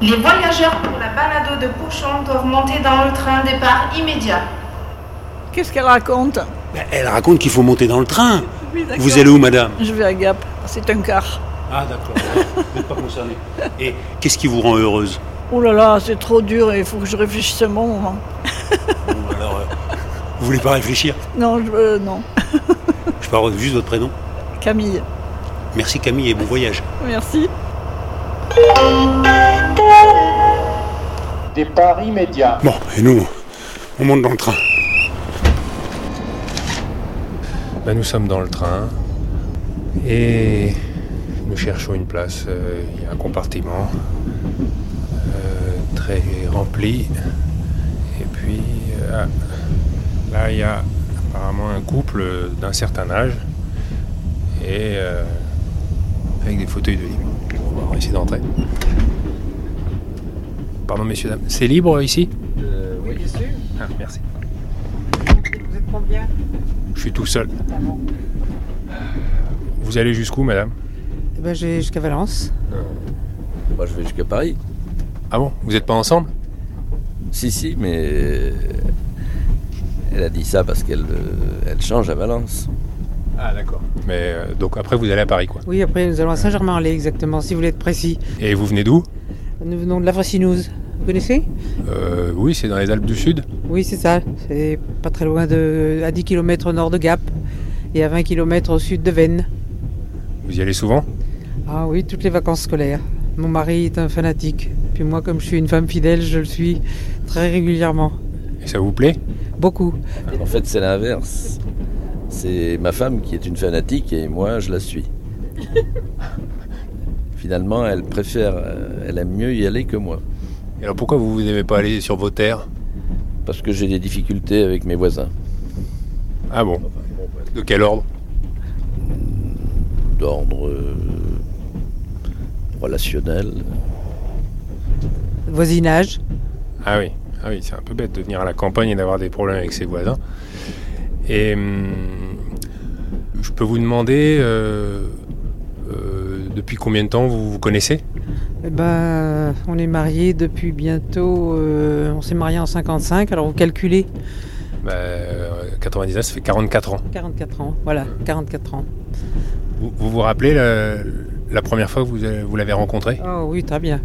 Les voyageurs pour la balado de Pochon doivent monter dans le train départ immédiat. Qu'est-ce qu'elle raconte? Ben, Elle raconte qu'il faut monter dans le train. Oui. Vous allez où, madame? Je vais à Gap. C'est un car. Ah, d'accord. Vous n'êtes pas concerné. Et qu'est-ce qui vous rend heureuse? Oh là là, c'est trop dur et il faut que je réfléchisse un bon moment. Bon, alors, euh, vous voulez pas réfléchir? Non, je euh, non. Je peux avoir juste votre prénom Camille. Merci Camille et bon voyage. Merci. Départ immédiat. Bon, et nous, on monte dans le train. Ben, nous sommes dans le train et nous cherchons une place. Euh, Il y a un compartiment euh, très rempli. Et puis euh, là, il y a apparemment un couple d'un certain âge et euh, avec des fauteuils de libre. On va essayer d'entrer. Pardon, messieurs, dames. C'est libre ici? Oui, bien sûr. Ah, merci. Vous êtes combien? Je suis tout seul. Vous allez jusqu'où, madame? Eh ben, je vais jusqu'à Valence. Moi, je vais jusqu'à Paris. Ah bon? Vous n'êtes pas ensemble? Si, si, mais elle a dit ça parce qu'elle euh, elle change à Valence. Ah d'accord. Mais euh, donc après vous allez à Paris quoi. Oui, après nous allons à Saint-Germain-en-Laye exactement, si vous voulez être précis. Et vous venez d'où? Nous venons de la Fracinouse. Vous connaissez? Euh, Oui, c'est dans les Alpes du Sud. Oui, c'est ça. C'est pas très loin de. à 10 km au nord de Gap et à 20 km au sud de Vennes. Vous y allez souvent? Ah oui, toutes les vacances scolaires. Mon mari est un fanatique. Puis moi, comme je suis une femme fidèle, je le suis très régulièrement. Et ça vous plaît? Beaucoup. En fait, c'est l'inverse. C'est ma femme qui est une fanatique et moi, je la suis. Finalement, elle préfère, euh, elle aime mieux y aller que moi. Et alors pourquoi vous n'aimez pas aller sur vos terres? Parce que j'ai des difficultés avec mes voisins. Ah bon? De quel ordre? D'ordre euh, relationnel. Voisinage. Ah oui, ah oui c'est un peu bête de venir à la campagne et d'avoir des problèmes avec ses voisins. Et hum, je peux vous demander euh, euh, depuis combien de temps vous vous connaissez? Eh ben, on est mariés depuis bientôt. euh, on s'est mariés en 55, alors vous calculez. bah, euh, 99, ça fait 44 ans. 44 ans, voilà, 44 ans. Vous vous, vous rappelez la, la première fois que vous, vous l'avez rencontré? Oh oui, très bien.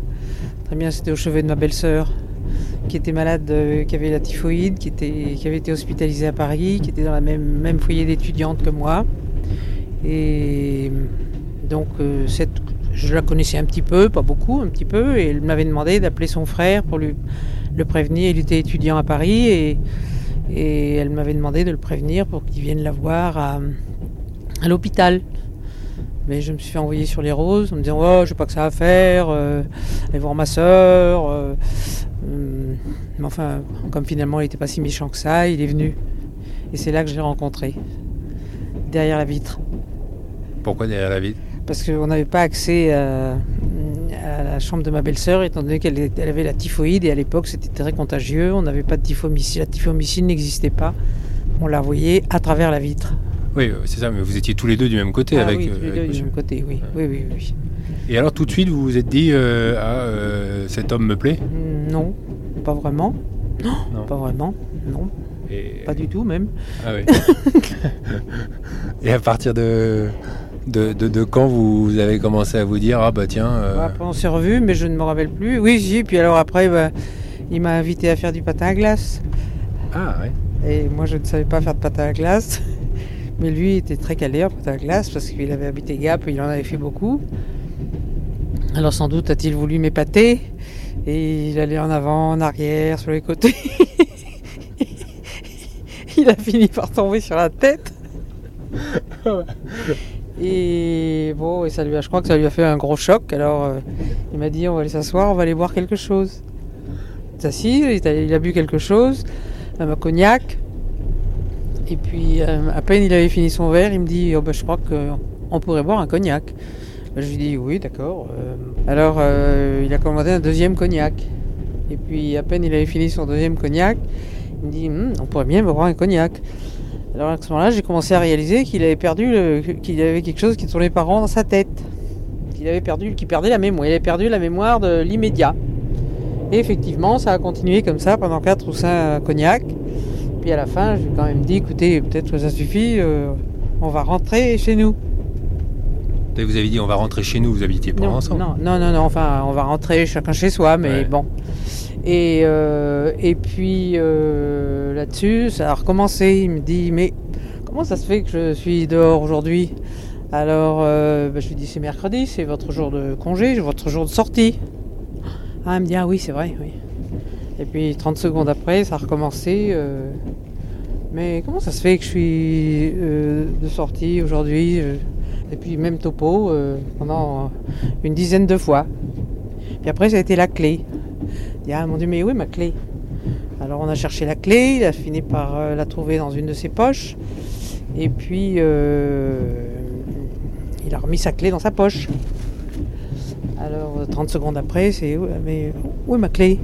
Très bien, c'était au chevet de ma belle-sœur, qui était malade, euh, qui avait la typhoïde, qui, était, qui avait été hospitalisée à Paris, qui était dans le même, même foyer d'étudiante que moi. Et donc, euh, cette, je la connaissais un petit peu, pas beaucoup, un petit peu, et elle m'avait demandé d'appeler son frère pour lui, le prévenir. Il était étudiant à Paris, et, elle m'avait demandé de le prévenir pour qu'il vienne la voir à, l'hôpital. Mais je me suis fait envoyer sur les roses en me disant Oh, j'ai pas que ça à faire, euh, aller voir ma soeur. mais enfin, comme finalement il n'était pas si méchant que ça, il est venu. Et c'est là que je l'ai rencontré, derrière la vitre. Pourquoi derrière la vitre? Parce qu'on n'avait pas accès à, à la chambre de ma belle-sœur, étant donné qu'elle avait la typhoïde, et à l'époque c'était très contagieux. On n'avait pas de typhomycine, la typhomycine n'existait pas. On la voyait à travers la vitre. Oui, euh, c'est ça, mais vous étiez tous les deux du même côté Ah avec, oui, euh, tous les deux du même côté, oui. Oui, oui, oui. Et alors tout de suite, vous vous êtes dit euh, Ah, euh, cet homme me plaît? Non, pas vraiment. Non, Non. pas vraiment. Non, Et- pas du tout même. Ah oui. Et à partir de, de, de, de quand vous avez commencé à vous dire Ah bah tiens. euh, Après, on s'est revus, mais je ne me rappelle plus. Oui, si. Puis alors après, bah, il m'a invité à faire du patin à glace. Ah ouais. Et moi, je ne savais pas faire de patin à glace. Mais lui était très calé en patin à glace parce qu'il avait habité Gap et il en avait fait beaucoup. Alors sans doute a-t-il voulu m'épater. Et il allait en avant, en arrière, sur les côtés. il a fini par tomber sur la tête. Et bon, ça lui a, je crois que ça lui a fait un gros choc. Alors euh, il m'a dit on va aller s'asseoir, on va aller boire quelque chose. Il s'est assis, il a, bu quelque chose, un cognac. Et puis euh, à peine il avait fini son verre, il me dit oh, bah, je crois qu'on pourrait boire un cognac. Bah, je lui dis oui d'accord. Euh, alors il a commandé un deuxième cognac. Et puis à peine il avait fini son deuxième cognac, il me dit Hum, on pourrait bien boire un cognac. Alors à ce moment-là, j'ai commencé à réaliser qu'il avait perdu, le- qu'il avait quelque chose qui tournait pas rond dans sa tête. Qu'il avait perdu, qu'il perdait la mémoire. Il avait perdu la mémoire de l'immédiat. Et effectivement, ça a continué comme ça pendant 4 ou 5 cognacs. Puis à la fin, j'ai quand même dit, écoutez, peut-être que ça suffit, euh, on va rentrer chez nous. Vous avez dit on va rentrer chez nous, vous habitiez pas Non, ensemble non, non, non, non, enfin, on va rentrer chacun chez soi, mais Ouais. bon. Et, euh, et puis euh, là-dessus, ça a recommencé. Il me dit, mais comment ça se fait que je suis dehors aujourd'hui? Alors, euh, bah, je lui dis, c'est mercredi, c'est votre jour de congé, votre jour de sortie. Ah, il me dit, ah oui, c'est vrai, oui. Et puis 30 secondes après, ça a recommencé. euh, mais comment ça se fait que je suis de sortie aujourd'hui? Et puis même topo euh, pendant une dizaine de fois. Puis après, ça a été la clé. Il ah mon dieu, mais où est ma clé? Alors on a cherché la clé, il a fini par euh, la trouver dans une de ses poches. Et puis, euh, il a remis sa clé dans sa poche. Alors 30 secondes après, c'est, mais où est ma clé?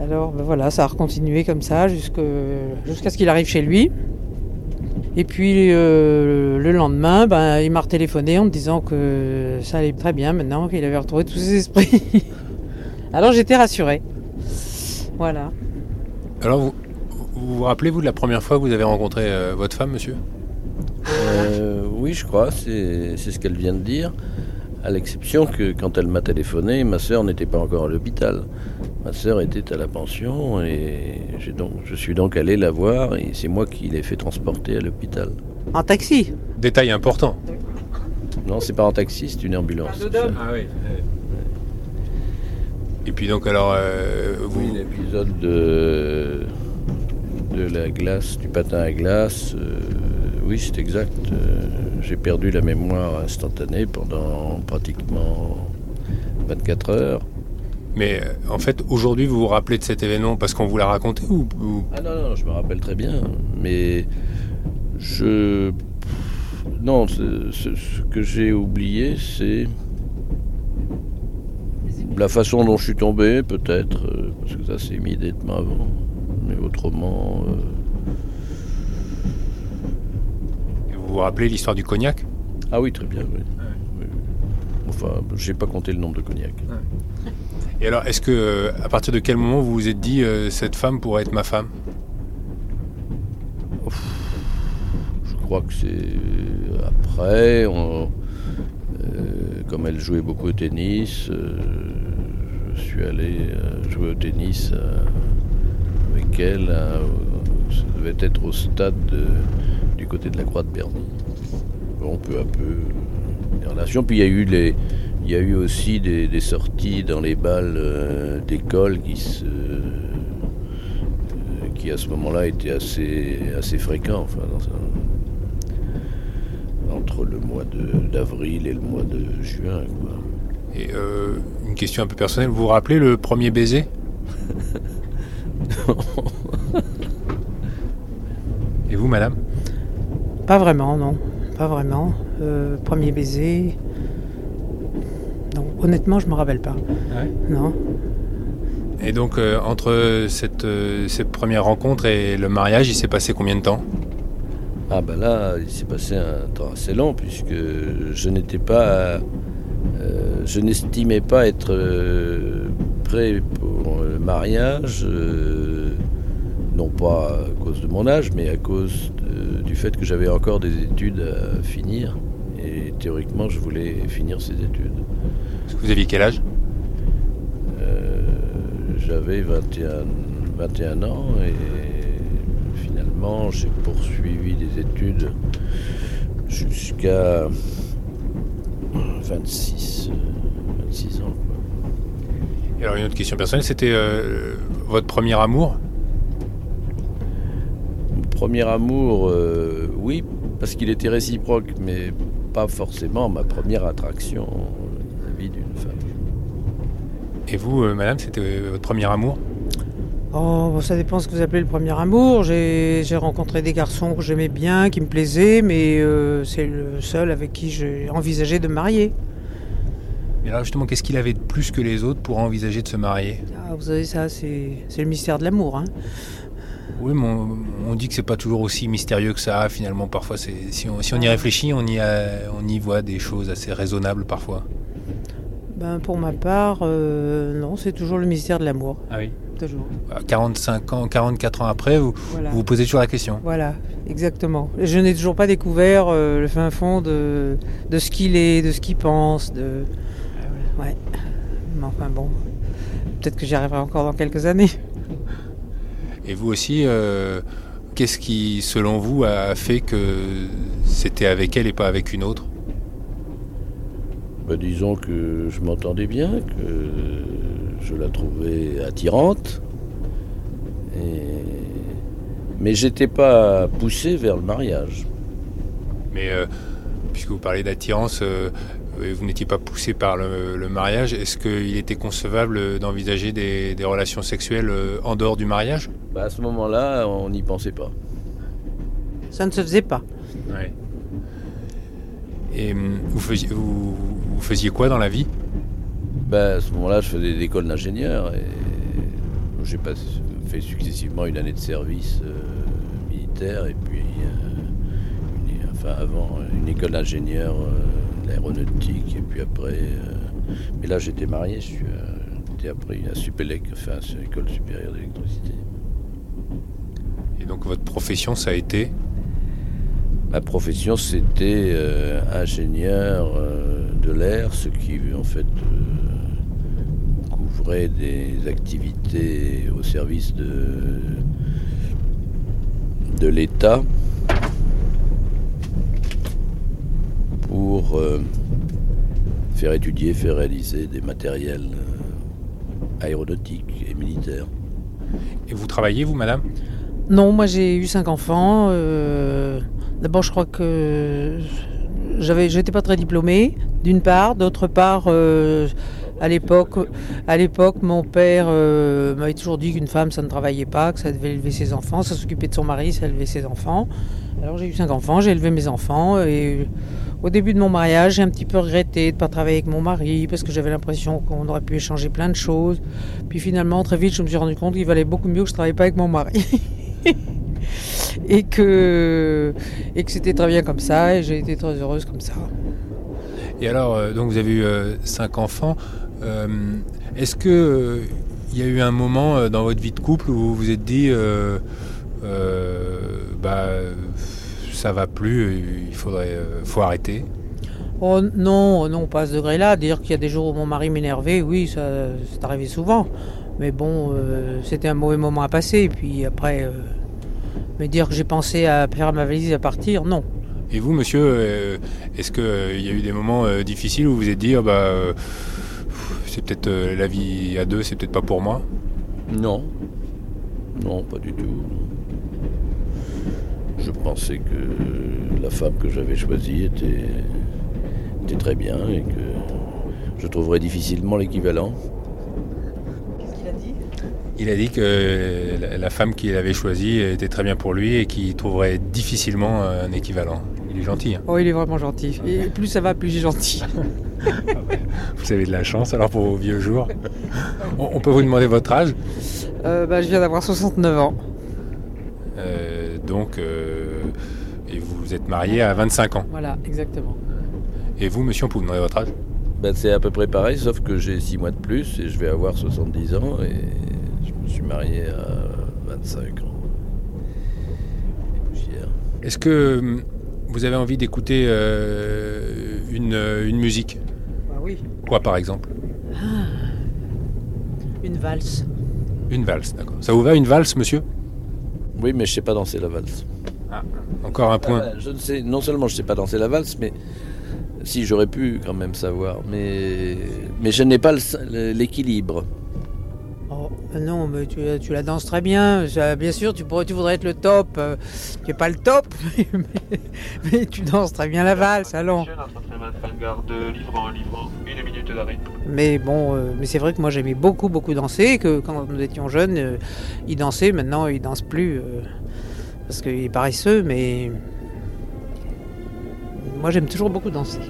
Alors ben voilà, ça a recontinué comme ça jusqu'à ce qu'il arrive chez lui. Et puis euh, le lendemain, ben, il m'a retéléphoné en me disant que ça allait très bien maintenant, qu'il avait retrouvé tous ses esprits. Alors j'étais rassurée. Voilà. Alors vous, vous vous rappelez vous de la première fois que vous avez rencontré euh, votre femme, monsieur? Euh, oui, je crois, c'est c'est ce qu'elle vient de dire. À l'exception que quand elle m'a téléphoné, ma sœur n'était pas encore à l'hôpital. Ma sœur était à la pension et j'ai donc, je suis donc allé la voir et c'est moi qui l'ai fait transporter à l'hôpital. En taxi? Détail important. Non, c'est pas en taxi, c'est une ambulance. Ah oui. Et puis donc alors euh, vous, Oui, l'épisode de, de la glace, du patin à glace, euh, oui, c'est exact. Euh, J'ai perdu la mémoire instantanée pendant pratiquement 24 heures. mais euh, en fait aujourd'hui vous vous rappelez de cet événement parce qu'on vous l'a raconté ou, ou- Ah non, non, je me rappelle très bien, mais je... Non, ce, ce- ce que j'ai oublié, c'est la façon dont je suis tombé, peut-être, euh, parce que ça s'est immédiatement avant. Mais autrement... euh, vous vous rappelez l'histoire du cognac? Ah oui, très bien, oui. Enfin, j'ai pas compté le nombre de cognac. Et alors est-ce que euh, à partir de quel moment vous vous êtes dit euh, cette femme pourrait être ma femme? Je crois que c'est après, on- euh, comme elle jouait beaucoup au tennis, euh, je suis allé euh, jouer au tennis euh, avec elle. hein, ça devait être au stade de- du côté de la Croix de Berny. Bon, peu à peu, euh, les relations. Puis il y a eu les, il y a eu aussi des, des sorties dans les balles euh, d'école qui se, euh, qui à ce moment-là étaient assez, assez fréquents. Enfin, dans un- entre le mois de- d'avril et le mois de juin. quoi. Et euh, une question un peu personnelle, vous vous rappelez le premier baiser? Et vous, madame? Pas vraiment, non. Pas vraiment. Euh, premier baiser. Non, honnêtement, je me rappelle pas. Non. Et donc, euh, entre cette, euh, cette première rencontre et le mariage, il s'est passé combien de temps? Ah ben là, il s'est passé un temps assez long puisque je n'étais pas, euh, je n'estimais pas être euh, prêt pour le mariage, euh, non pas à cause de mon âge, mais à cause du fait que j'avais encore des études à finir. Et théoriquement, je voulais finir ces études. Vous aviez quel âge? Euh, J'avais 21, 21 ans et finalement j'ai poursuivi des études jusqu'à 26, euh, 26 ans. quoi. Et alors, une autre question personnelle, c'était euh, votre premier amour? Premier amour, euh, oui, parce qu'il était réciproque, mais pas forcément ma première attraction vis-à-vis d'une femme. Et vous, euh, madame, c'était euh, votre premier amour? Oh, bon, ça dépend ce que vous appelez le premier amour. J'ai j'ai rencontré des garçons que j'aimais bien, qui me plaisaient, mais euh, c'est le seul avec qui j'ai envisagé de me marier. Mais alors justement, qu'est-ce qu'il avait de plus que les autres pour envisager de se marier? Ah, vous savez, ça, c'est c'est le mystère de l'amour. Hein. Oui, mais on, on dit que c'est pas toujours aussi mystérieux que ça. Finalement, parfois, si on, si on y réfléchit, on y, a- on y voit des choses assez raisonnables parfois. Ben, pour ma part, euh, non, c'est toujours le mystère de l'amour. Ah oui. Toujours. 45 ans, 44 ans après, vous Voilà. vous, vous posez toujours la question. Voilà, exactement. Je n'ai toujours pas découvert euh, le fin fond de, de ce qu'il est, de ce qu'il pense. De... Ouais. Mais enfin bon, peut-être que j'y arriverai encore dans quelques années. Et vous aussi, euh, qu'est-ce qui, selon vous, a fait que c'était avec elle et pas avec une autre? Bah, disons que je m'entendais bien, que je la trouvais attirante. Et... Mais j'étais pas poussé vers le mariage. Mais euh, puisque vous parlez d'attirance, euh, vous n'étiez pas poussé par le, le mariage. Est-ce qu'il était concevable d'envisager des, des relations sexuelles euh, en dehors du mariage? Bah, à ce moment-là, on n'y pensait pas. Ça ne se faisait pas. Ouais. Et hum, vous faisiez, vous, vous faisiez quoi dans la vie? Bah, à ce moment-là, je faisais l'école d'ingénieur et j'ai pas fait successivement une année de service euh, militaire et puis, euh, une- enfin avant, une école d'ingénieur euh, d'aéronautique et puis après. euh, mais là, j'étais marié, j'étais après à Supélec, enfin, c'est l'école supérieure d'électricité. Et donc votre profession, ça a été? Ma profession, c'était euh, ingénieur euh, de l'air, ce qui en fait euh, couvrait des activités au service de, de l'État pour euh, faire étudier, faire réaliser des matériels euh, aéronautiques et militaires. Et vous travaillez, vous, madame? Non, moi j'ai eu cinq enfants. euh, D'abord, je crois que j'avais, j'étais pas très diplômée, d'une part. D'autre part, euh, à l'époque, à l'époque, mon père euh, m'avait toujours dit qu'une femme, ça ne travaillait pas, que ça devait élever ses enfants, ça s'occupait de son mari, ça élevait ses enfants. Alors j'ai eu cinq enfants, j'ai élevé mes enfants et au début de mon mariage, j'ai un petit peu regretté de ne pas travailler avec mon mari parce que j'avais l'impression qu'on aurait pu échanger plein de choses. Puis finalement, très vite, je me suis rendu compte qu'il valait beaucoup mieux que je ne travaille pas avec mon mari. et que, et que c'était très bien comme ça et j'ai été très heureuse comme ça. Et alors, euh, donc vous avez eu euh, cinq enfants. Euh, Est-ce que il y a eu un moment dans votre vie de couple où vous vous êtes dit, bah, ça va plus, il faudrait, euh, faut arrêter Oh non, non, pas à ce degré-là. Dire qu'il y a des jours où mon mari m'énervait, oui, ça c'est arrivé souvent. Mais bon, euh, c'était un mauvais moment à passer. Et puis après, euh, me dire que j'ai pensé à faire ma valise et à partir, non. Et vous, monsieur, euh, est-ce qu'il y a eu des moments euh, difficiles où vous vous êtes dit, ah bah, euh, c'est peut-être euh, la vie à deux, c'est peut-être pas pour moi? Non. Non, pas du tout. Je pensais que la femme que j'avais choisie était, était très bien et que je trouverais difficilement l'équivalent. Qu'est-ce qu'il a dit? Il a dit que la, femme qu'il avait choisie était très bien pour lui et qu'il trouverait difficilement un équivalent. Il est gentil. hein. Oh, il est vraiment gentil. Et plus ça va, plus j'ai gentil. Vous avez de la chance alors pour vos vieux jours. On, on peut vous demander votre âge? Euh, bah, je viens d'avoir 69 ans. Euh, Donc, euh, et vous vous êtes marié à 25 ans. Voilà, exactement. Et vous, monsieur, on peut vous demander votre âge Ben, c'est à peu près pareil, sauf que j'ai 6 mois de plus et je vais avoir 70 ans et je me suis marié à 25 ans. Est-ce que hum, vous avez envie d'écouter euh, une, une musique? Bah oui. Quoi, par exemple? Une valse. Une valse, d'accord. Ça vous va une valse, monsieur? Oui, mais je sais pas danser la valse. Encore un point. Ah je ne sais, non seulement je sais pas danser la valse, mais si j'aurais pu quand même savoir, mais mais je n'ai pas le- l'équilibre. Non, mais tu, tu la danses très bien. Bien sûr, tu, pourrais, tu voudrais être le top. euh, tu n'es pas le top, mais, mais tu danses très bien la valse, allons. Mais bon, euh, mais c'est vrai que moi j'aimais beaucoup, beaucoup danser. Que quand nous étions jeunes, euh, il dansait. Maintenant, il danse plus euh, parce qu'il est paresseux. Mais moi, j'aime toujours beaucoup danser.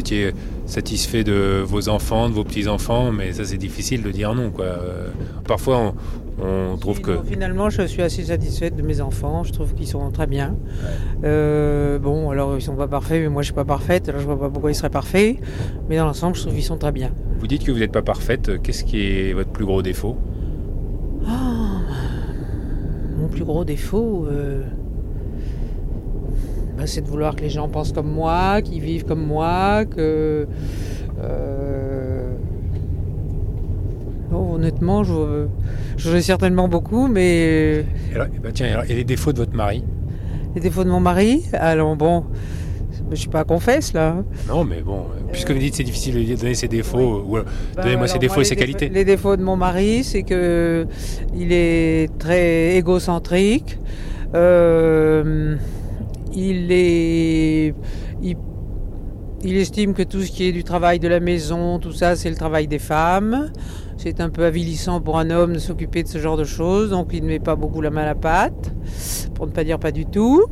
Étiez satisfait de vos enfants, de vos petits-enfants, mais ça c'est difficile de dire non. Quoi. Euh, Parfois on, on trouve que... Finalement, je suis assez satisfaite de mes enfants. Je trouve qu'ils sont très bien. Euh, bon, alors ils sont pas parfaits, mais moi je suis pas parfaite. Alors je vois pas pourquoi ils seraient parfaits. Mais dans l'ensemble, je trouve qu'ils sont très bien. Vous dites que vous n'êtes pas parfaite, qu'est-ce qui est votre plus gros défaut? Mon plus gros défaut, euh, bah, c'est de vouloir que les gens pensent comme moi, qu'ils vivent comme moi, que. euh, honnêtement, je j'en ai certainement beaucoup, mais Et alors, eh ben, tiens, alors, et les défauts de votre mari? Les défauts de mon mari, alors bon, je suis pas confesse là. Non, mais bon, puisque vous dites que c'est difficile de donner ses défauts, euh, Bah, donnez-moi ses défauts et ses qualités. Les défauts de mon mari, c'est que il est très égocentrique. Euh, il est, il, il estime que tout ce qui est du travail de la maison, tout ça, c'est le travail des femmes. C'est un peu avilissant pour un homme de s'occuper de ce genre de choses, donc il ne met pas beaucoup la main à la pâte, pour ne pas dire pas du tout.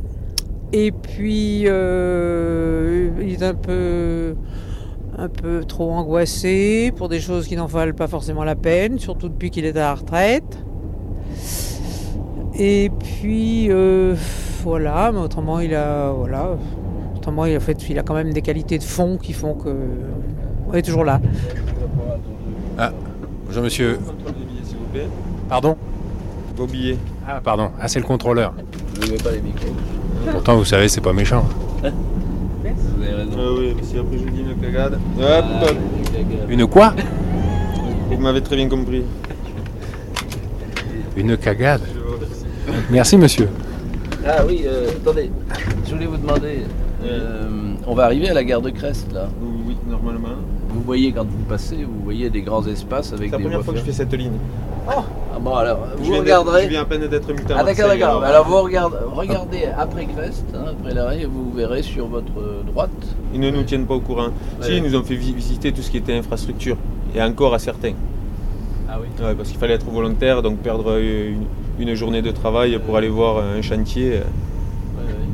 Et puis, euh, il est un peu un peu trop angoissé pour des choses qui n'en valent pas forcément la peine, surtout depuis qu'il est à la retraite. Et puis euh, voilà, mais autrement il a voilà, autrement il a fait, il a quand même des qualités de fond qui font que on est toujours là. Bonjour monsieur. Pardon? Vos billets. Ah, pardon. Ah, c'est le contrôleur. Ne mets pas les micros. Pourtant, vous savez, c'est pas méchant. Vous avez raison. Ah oui, mais si après je vous dis une cagade. Hop, hop. Une quoi? Vous m'avez très bien compris. Une cagade. Je. Merci monsieur. Ah oui, euh, attendez, je voulais vous demander, euh, on va arriver à la gare de Crest là. Oui, normalement. Vous voyez quand vous passez, vous voyez des grands espaces avec C'est la des première fois que je fais cette ligne. ferrées. Ah bon alors, Je vous d'être- regarderez. Je viens à peine d'être muté Ah d'accord, d'accord. Alors vous regardez, regardez après Crest, hein, après l'arrêt, et vous verrez sur votre droite. Ils ne nous tiennent pas au courant. Si, ils nous ont fait vi- visiter tout ce qui était infrastructure. Et encore à certains. Ah oui. Ouais, parce qu'il fallait être volontaire, donc perdre euh, une, une journée de travail pour aller voir un chantier.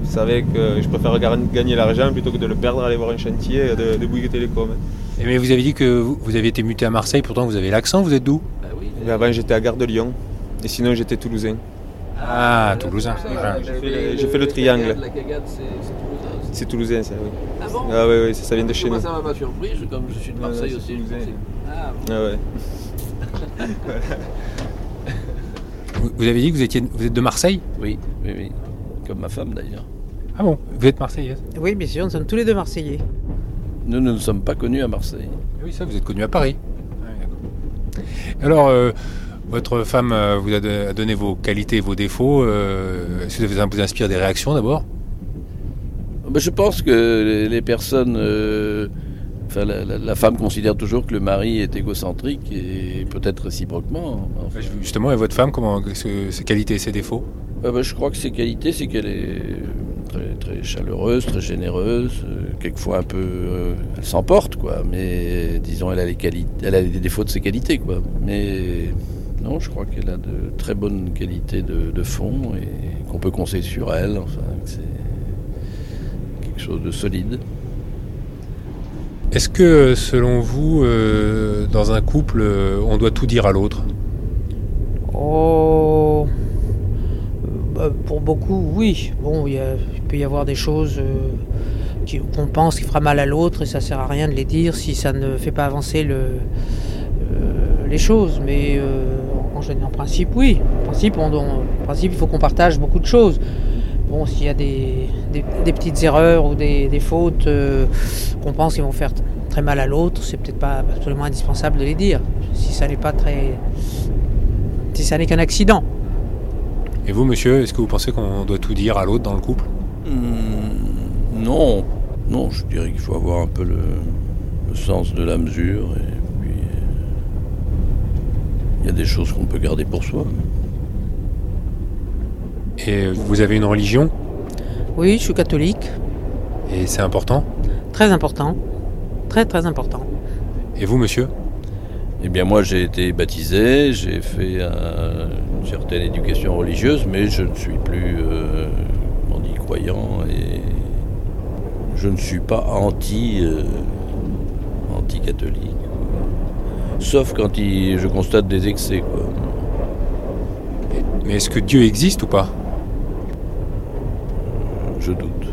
Vous savez que je préfère gagner l'argent plutôt que de le perdre à aller voir un chantier de, de Bouygues Télécom. Eh, Mais vous avez dit que vous, vous aviez été muté à Marseille, pourtant vous avez l'accent, vous êtes d'où? Bah oui. Et avant j'étais à Gare de Lyon. Et sinon j'étais toulousain. Ah, toulousain. ça. J'ai fait le- j'ai fait le triangle. cagade, La cagade, c'est toulousain. aussi. C'est toulousain ça, oui. Ah bon? Ah oui, oui, ça, ça vient de chez Moi, nous. ça m'a pas surpris, je- comme je suis de Ouais, Marseille aussi. toulousain. Ah, bon. Ah ouais. Vous, vous avez dit que vous, étiez, vous êtes de Marseille Oui, oui, oui. Comme ma femme d'ailleurs. Ah bon Vous êtes marseillaise Oui, bien sûr, nous sommes tous les deux Marseillais. Nous ne nous sommes pas connus à Marseille. Oui, ça, vous êtes connu à Paris. Alors, euh, votre femme euh, vous a, de- a donné vos qualités et vos défauts. Euh, Est-ce que ça vous inspire des réactions d'abord? Ben, je pense que les- les personnes. Enfin, la, la- la femme considère toujours que le mari est égocentrique et peut-être réciproquement. Enfin, Justement, et votre femme, comment ce- ses qualités et ses défauts? Euh, ben, je crois que ses qualités, c'est qu'elle est très, très chaleureuse, très généreuse, euh, quelquefois un peu. euh, elle s'emporte, quoi. Mais disons, elle a, les qualités, elle a les défauts de ses qualités, quoi. Mais non, je crois qu'elle a de très bonnes qualités de, de fond et qu'on peut conseiller sur elle. Enfin, que c'est quelque chose de solide. Est-ce que, selon vous, euh, dans un couple, euh, on doit tout dire à l'autre? Oh, euh, bah, pour beaucoup, oui. Bon, il, peut y avoir des choses euh, qu'on pense qui fera mal à l'autre et ça sert à rien de les dire si ça ne fait pas avancer le, euh, les choses. Mais euh, en, en principe, oui. En principe, il faut qu'on partage beaucoup de choses. Bon, s'il y a des, des- des petites erreurs ou des, des fautes euh, qu'on pense qu'ils vont faire très mal à l'autre, c'est peut-être pas absolument indispensable de les dire. Si ça n'est pas très. Si ça n'est qu'un accident. Et vous, monsieur, est-ce que vous pensez qu'on doit tout dire à l'autre dans le couple? Hmm, non, non, je dirais qu'il faut avoir un peu le, le sens de la mesure et puis euh, il y a des choses qu'on peut garder pour soi. Et vous avez une religion? Oui, je suis catholique. Et c'est important? Très important. Très très important. Et vous, monsieur? Eh bien moi j'ai été baptisé, j'ai fait un- une certaine éducation religieuse, mais je ne suis plus euh, comment on dit, croyant et je ne suis pas anti euh, anti-catholique. Sauf quand il- je constate des excès. Quoi. Mais est-ce que Dieu existe ou pas? Je doute.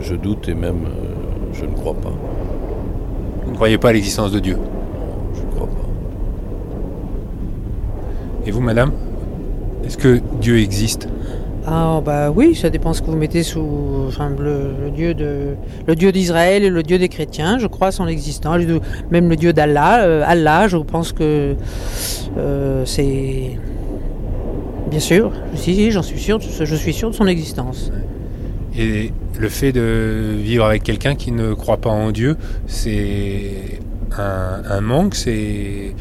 Je doute et même euh, je ne crois pas. Vous ne croyez pas à l'existence de Dieu? Je ne crois pas. Et vous, madame? Est-ce que Dieu existe? Ah bah oui, ça dépend ce que vous mettez sous enfin, le, le dieu de le dieu d'Israël et le dieu des chrétiens. Je crois à son existence. Même le dieu d'Allah, euh, Allah, je pense que euh, c'est bien sûr. Si, si, j'en suis sûr. Je suis sûr de son existence. Et le fait de vivre avec quelqu'un qui ne croit pas en Dieu, c'est un, manque, c'est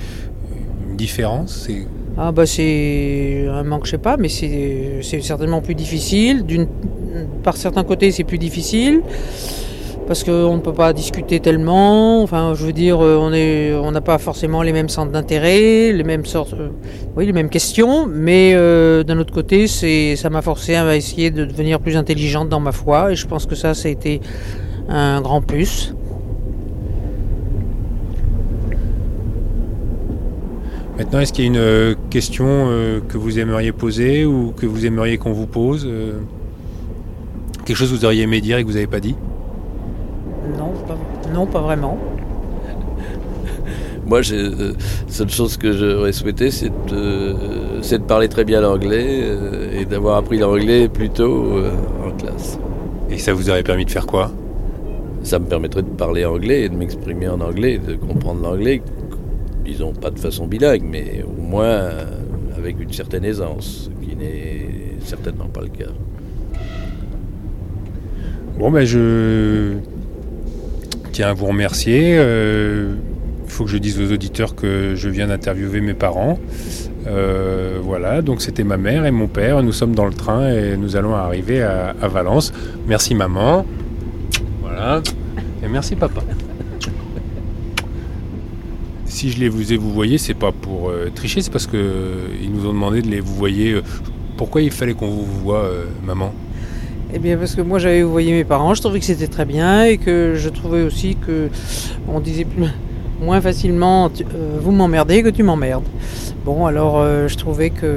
une différence. Ah bah c'est un manque, je sais pas, mais c'est c'est certainement plus difficile. D'une, par certains côtés, c'est plus difficile parce qu'on ne peut pas discuter tellement. Enfin, je veux dire, euh, on n'a pas forcément les mêmes centres d'intérêt, les mêmes sortes, euh, oui, les mêmes questions. Mais euh, d'un autre côté, ça m'a forcé à essayer de devenir plus intelligente dans ma foi, et je pense que ça, ça a été un grand plus. Maintenant, est-ce qu'il y a une question que vous aimeriez poser ou que vous aimeriez qu'on vous pose Quelque chose que vous auriez aimé dire et que vous n'avez pas dit? Non, pas, non, pas vraiment. Moi, euh, seule chose que j'aurais souhaité, c'est de, euh, de parler très bien l'anglais euh, et d'avoir appris l'anglais plus tôt euh, en classe. Et ça vous aurait permis de faire quoi? Ça me permettrait de parler anglais et de m'exprimer en anglais, de comprendre l'anglais, disons pas de façon bilingue, mais au moins avec une certaine aisance, ce qui n'est certainement pas le cas. Bon, ben je à vous remercier. Euh, Il faut que je dise aux auditeurs que je viens d'interviewer mes parents. Euh, voilà, donc c'était ma mère et mon père. Nous sommes dans le train et nous allons arriver à, Valence. Merci maman. Voilà. Et merci papa. Si je les vous ai vous voyez, c'est pas pour euh, tricher, c'est parce que euh, ils nous ont demandé de les vous voyez. euh, pourquoi il fallait qu'on vous voit, euh, maman? Eh bien, parce que moi j'avais voyé mes parents, je trouvais que c'était très bien et que je trouvais aussi que on disait moins facilement euh, vous m'emmerdez que tu m'emmerdes. Bon, alors euh, je trouvais que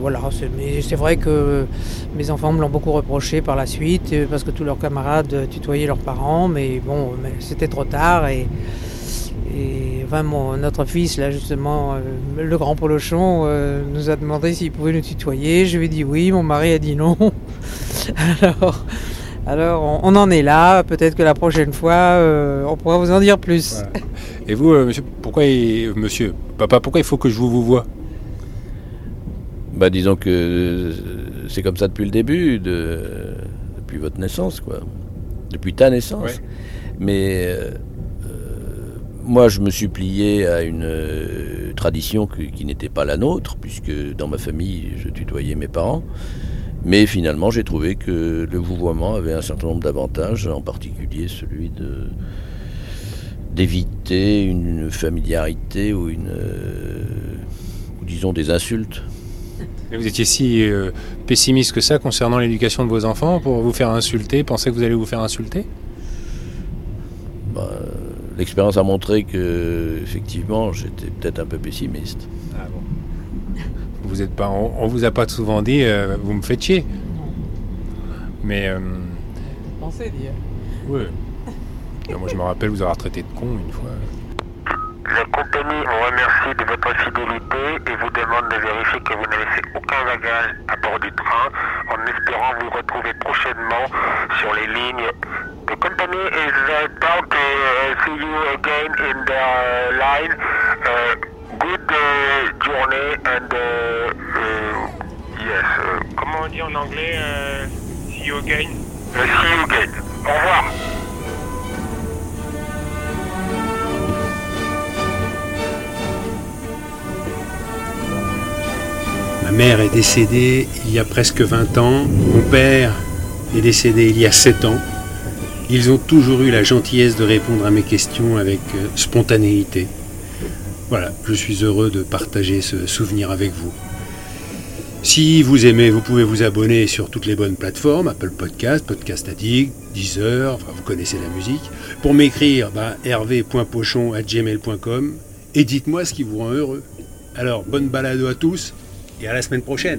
voilà, c'est- vrai que mes enfants me l'ont beaucoup reproché par la suite euh, parce que tous leurs camarades tutoyaient leurs parents, mais bon, c'était trop tard et. Et enfin, mon- notre fils, là, justement, le grand Polochon, nous a demandé s'il pouvait nous tutoyer. Je lui ai dit oui, mon mari a dit non. alors, alors on, on en est là. Peut-être que la prochaine fois, euh, on pourra vous en dire plus. Voilà. Et vous, euh, monsieur, pourquoi il- monsieur, papa, pourquoi il faut que je vous vous voie? Bah, disons que euh, c'est comme ça depuis le début, de, depuis votre naissance, quoi. Depuis ta naissance. Ouais. Mais euh, moi, je me suis plié à une euh, tradition que- qui n'était pas la nôtre, puisque dans ma famille, je tutoyais mes parents. Mais finalement, j'ai trouvé que le vouvoiement avait un certain nombre d'avantages, en particulier celui de d'éviter une familiarité ou une, euh, ou disons des insultes. Vous étiez si euh, pessimiste que ça concernant l'éducation de vos enfants pour vous faire insulter, penser que vous allez vous faire insulter? Bah, L'expérience a montré que effectivement, j'étais peut-être un peu pessimiste. Vous êtes pas, on, on vous a pas souvent dit, euh, vous me faites chier. Mais euh, Pensez dire. Ouais. Non, moi je me rappelle vous avoir traité de con une fois. La compagnie vous remercie de votre fidélité et vous demande de vérifier que vous n'avez fait aucun bagage à bord du train en espérant vous retrouver prochainement sur les lignes. The company is proud to see you again in the line. Uh, good uh, journey and uh, uh, yes. uh, Comment on dit en anglais See you again? uh, see you again. Au revoir. Ma mère est décédée il y a presque 20 ans. Mon père est décédé il y a 7 ans. Ils ont toujours eu la gentillesse de répondre à mes questions avec euh, spontanéité. Voilà, je suis heureux de partager ce souvenir avec vous. Si vous aimez, vous pouvez vous abonner sur toutes les bonnes plateformes, Apple Podcast, Podcast Addict, Deezer, enfin vous connaissez la musique. Pour m'écrire, bah, et dites-moi ce qui vous rend heureux. Alors, bonne balado à tous et à la semaine prochaine.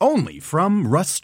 Only from Rust